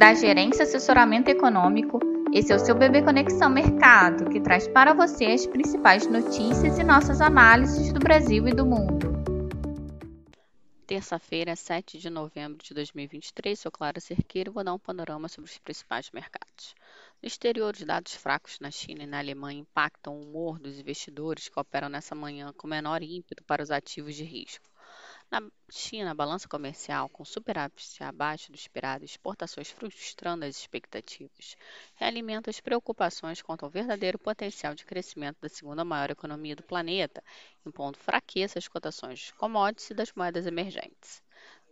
da Gerência Assessoramento Econômico. Esse é o seu Bebê Conexão Mercado, que traz para você as principais notícias e nossas análises do Brasil e do mundo. Terça-feira, 7 de novembro de 2023, sou Clara Cerqueira e vou dar um panorama sobre os principais mercados. No exterior, os dados fracos na China e na Alemanha impactam o humor dos investidores que operam nessa manhã com menor ímpeto para os ativos de risco. Na China, a balança comercial, com superávit abaixo do esperado e exportações frustrando as expectativas, realimenta as preocupações quanto ao verdadeiro potencial de crescimento da segunda maior economia do planeta, impondo fraqueza às cotações de commodities e das moedas emergentes.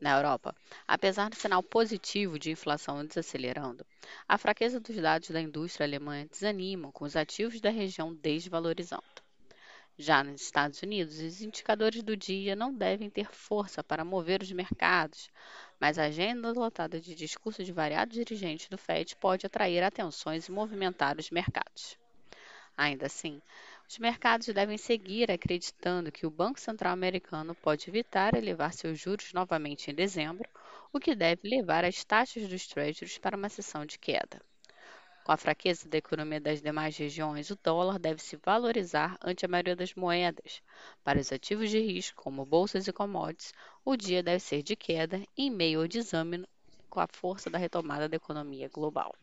Na Europa, apesar do sinal positivo de inflação desacelerando, a fraqueza dos dados da indústria alemã desanima, com os ativos da região desvalorizando. Já nos Estados Unidos, os indicadores do dia não devem ter força para mover os mercados, mas a agenda lotada de discursos de variados dirigentes do FED pode atrair atenções e movimentar os mercados. Ainda assim, os mercados devem seguir acreditando que o Banco Central americano pode evitar elevar seus juros novamente em dezembro, o que deve levar as taxas dos treasuries para uma sessão de queda. Com a fraqueza da economia das demais regiões, o dólar deve se valorizar ante a maioria das moedas. Para os ativos de risco, como bolsas e commodities, o dia deve ser de queda em meio ao desame com a força da retomada da economia global.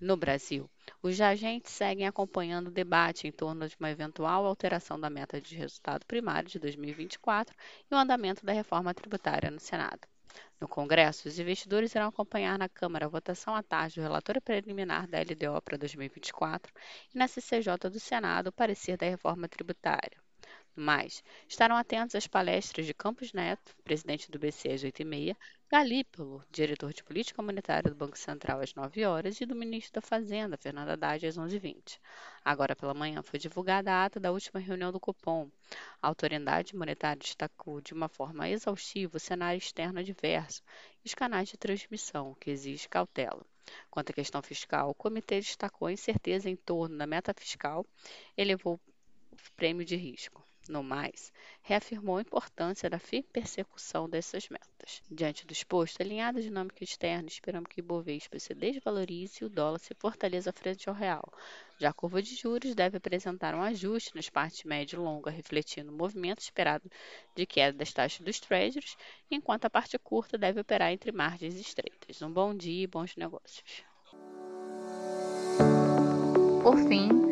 No Brasil, os agentes seguem acompanhando o debate em torno de uma eventual alteração da meta de resultado primário de 2024 e o andamento da reforma tributária no Senado. No Congresso, os investidores irão acompanhar na Câmara a votação à tarde do relatório preliminar da LDO para 2024 e na CCJ do Senado o parecer da reforma tributária. Mas estarão atentos às palestras de Campos Neto, presidente do BC às 8h30, Galípolo, diretor de política monetária do Banco Central às 9 horas e do ministro da Fazenda, Fernando Haddad, às 11h20. Agora pela manhã foi divulgada a ata da última reunião do Copom. A autoridade monetária destacou de uma forma exaustiva o cenário externo adverso e os canais de transmissão, que exige cautela. Quanto à questão fiscal, o comitê destacou a incerteza em torno da meta fiscal, elevou o prêmio de risco. No mais, reafirmou a importância da firme persecução dessas metas. Diante do exposto, alinhada a dinâmica externa, esperamos que o Ibovespa se desvalorize e o dólar se fortaleça frente ao real. Já a curva de juros deve apresentar um ajuste nas partes média e longa, refletindo o movimento esperado de queda das taxas dos treasuries, enquanto a parte curta deve operar entre margens estreitas. Um bom dia e bons negócios. Por fim,